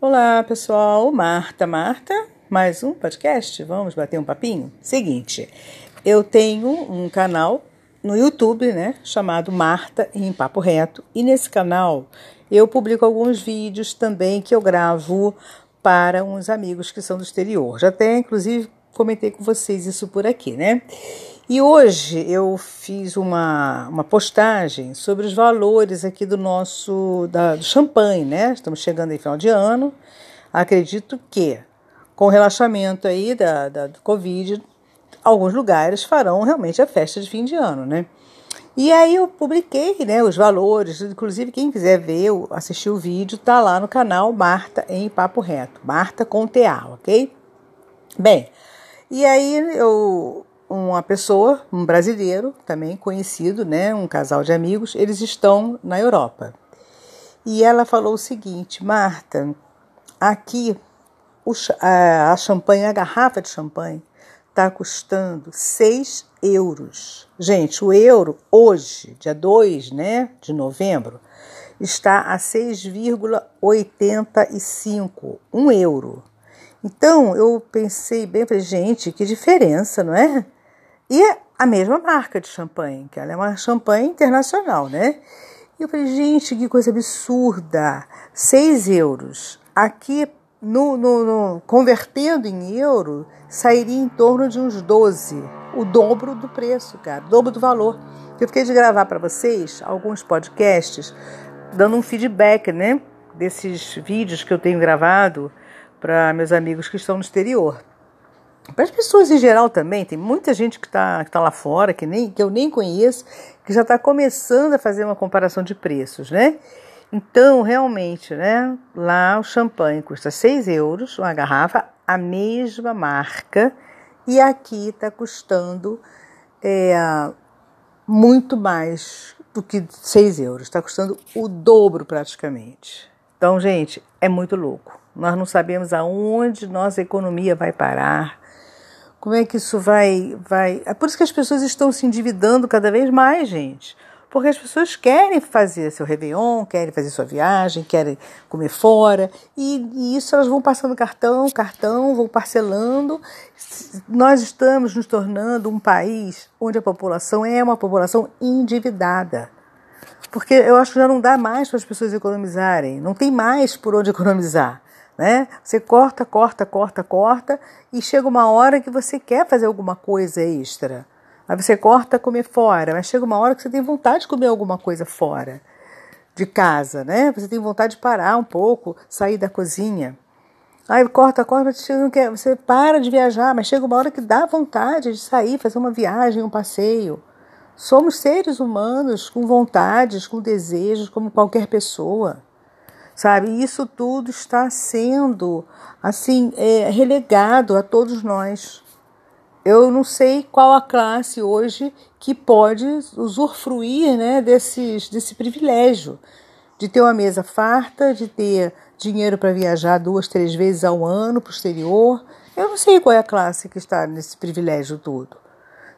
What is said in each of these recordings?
Olá, pessoal. Marta, Marta, mais um podcast. Vamos bater um papinho? Seguinte, eu tenho um canal no YouTube, né, chamado Marta em Papo Reto, e nesse canal eu publico alguns vídeos também que eu gravo para uns amigos que são do exterior. Já até, inclusive, comentei com vocês isso por aqui, né? E hoje eu fiz uma, uma postagem sobre os valores aqui do nosso da, do champanhe, né? Estamos chegando aí final de ano. Acredito que com o relaxamento aí da, da, do Covid, alguns lugares farão realmente a festa de fim de ano, né? E aí eu publiquei né, os valores, inclusive quem quiser ver, assistir o vídeo, tá lá no canal Marta em Papo Reto, Marta com TA, ok? Bem, e aí eu uma pessoa, um brasileiro também conhecido, né, um casal de amigos, eles estão na Europa. E ela falou o seguinte, Marta, aqui o, a, a champanhe, a garrafa de champanhe está custando 6 euros. Gente, o euro hoje, dia 2 né, de novembro, está a 6,85, um euro. Então eu pensei bem, falei, gente, que diferença, não é? E a mesma marca de champanhe, que ela é uma champanhe internacional, né? E eu falei, gente, que coisa absurda! 6 euros. Aqui, no, no, no, convertendo em euro, sairia em torno de uns 12. O dobro do preço, cara, o dobro do valor. Eu fiquei de gravar para vocês alguns podcasts, dando um feedback, né? Desses vídeos que eu tenho gravado para meus amigos que estão no exterior. Para as pessoas em geral também, tem muita gente que está que tá lá fora, que, nem, que eu nem conheço, que já está começando a fazer uma comparação de preços, né? Então, realmente, né? Lá o champanhe custa 6 euros, uma garrafa, a mesma marca, e aqui está custando é, muito mais do que 6 euros, está custando o dobro praticamente. Então, gente, é muito louco. Nós não sabemos aonde nossa economia vai parar como é que isso vai, vai. É por isso que as pessoas estão se endividando cada vez mais, gente. Porque as pessoas querem fazer seu Réveillon, querem fazer sua viagem, querem comer fora, e, e isso elas vão passando cartão, cartão, vão parcelando. Nós estamos nos tornando um país onde a população é uma população endividada. Porque eu acho que já não dá mais para as pessoas economizarem, não tem mais por onde economizar né? Você corta, corta, corta, corta e chega uma hora que você quer fazer alguma coisa extra. Aí você corta comer fora, mas chega uma hora que você tem vontade de comer alguma coisa fora de casa, né? Você tem vontade de parar um pouco, sair da cozinha. Aí corta, corta, você, para de viajar, mas chega uma hora que dá vontade de sair, fazer uma viagem, um passeio. Somos seres humanos com vontades, com desejos, como qualquer pessoa sabe? Isso tudo está sendo assim é, relegado a todos nós. Eu não sei qual a classe hoje que pode usufruir né, desses, desse privilégio de ter uma mesa farta, de ter dinheiro para viajar duas, três vezes ao ano para o exterior. Eu não sei qual é a classe que está nesse privilégio todo.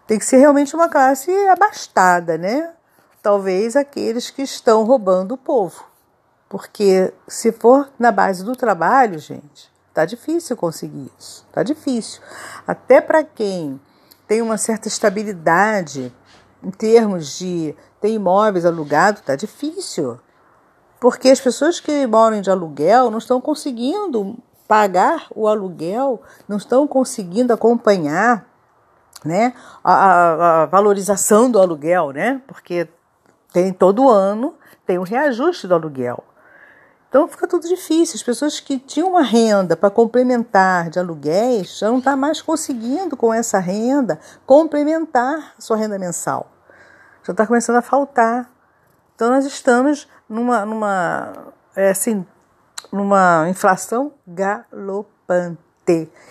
Tem que ser realmente uma classe abastada, né? Talvez aqueles que estão roubando o povo. Porque se for na base do trabalho, gente, tá difícil conseguir isso. Tá difícil. Até para quem tem uma certa estabilidade em termos de ter imóveis alugados, tá difícil. Porque as pessoas que moram de aluguel não estão conseguindo pagar o aluguel, não estão conseguindo acompanhar né, a, a, a valorização do aluguel, né? Porque tem todo ano tem um reajuste do aluguel. Então fica tudo difícil. As pessoas que tinham uma renda para complementar de aluguéis já não estão tá mais conseguindo com essa renda complementar a sua renda mensal. Já está começando a faltar. Então nós estamos numa, numa, é assim, numa inflação galopante.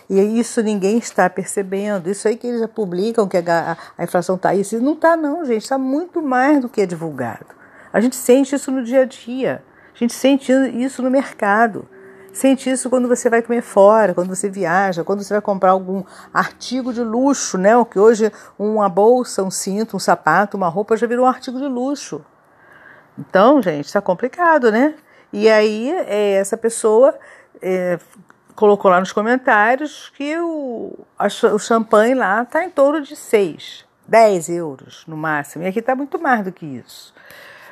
E isso ninguém está percebendo. Isso aí que eles já publicam que a, a inflação está aí. Não está, não, gente. Está muito mais do que é divulgado. A gente sente isso no dia a dia. A gente sente isso no mercado. Sente isso quando você vai comer fora, quando você viaja, quando você vai comprar algum artigo de luxo, né? O que hoje uma bolsa, um cinto, um sapato, uma roupa já virou um artigo de luxo. Então, gente, está complicado, né? E aí, é, essa pessoa é, colocou lá nos comentários que o, a, o champanhe lá está em torno de 6, 10 euros no máximo. E aqui está muito mais do que isso.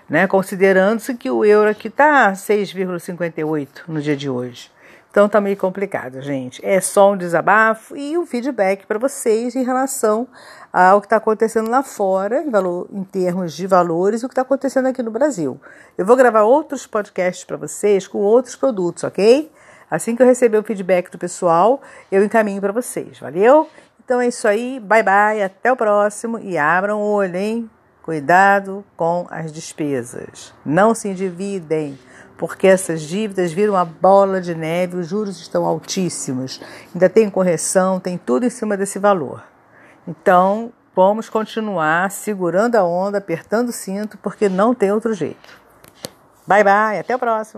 Né? Considerando-se que o euro aqui está 6,58 no dia de hoje. Então tá meio complicado, gente. É só um desabafo e um feedback para vocês em relação ao que está acontecendo lá fora, em, valor, em termos de valores, e o que está acontecendo aqui no Brasil. Eu vou gravar outros podcasts para vocês com outros produtos, ok? Assim que eu receber o feedback do pessoal, eu encaminho para vocês. Valeu? Então é isso aí. Bye bye. Até o próximo. E abram o olho, hein? Cuidado com as despesas. Não se endividem porque essas dívidas viram uma bola de neve, os juros estão altíssimos, ainda tem correção, tem tudo em cima desse valor. Então, vamos continuar segurando a onda, apertando o cinto, porque não tem outro jeito. Bye bye, até o próximo.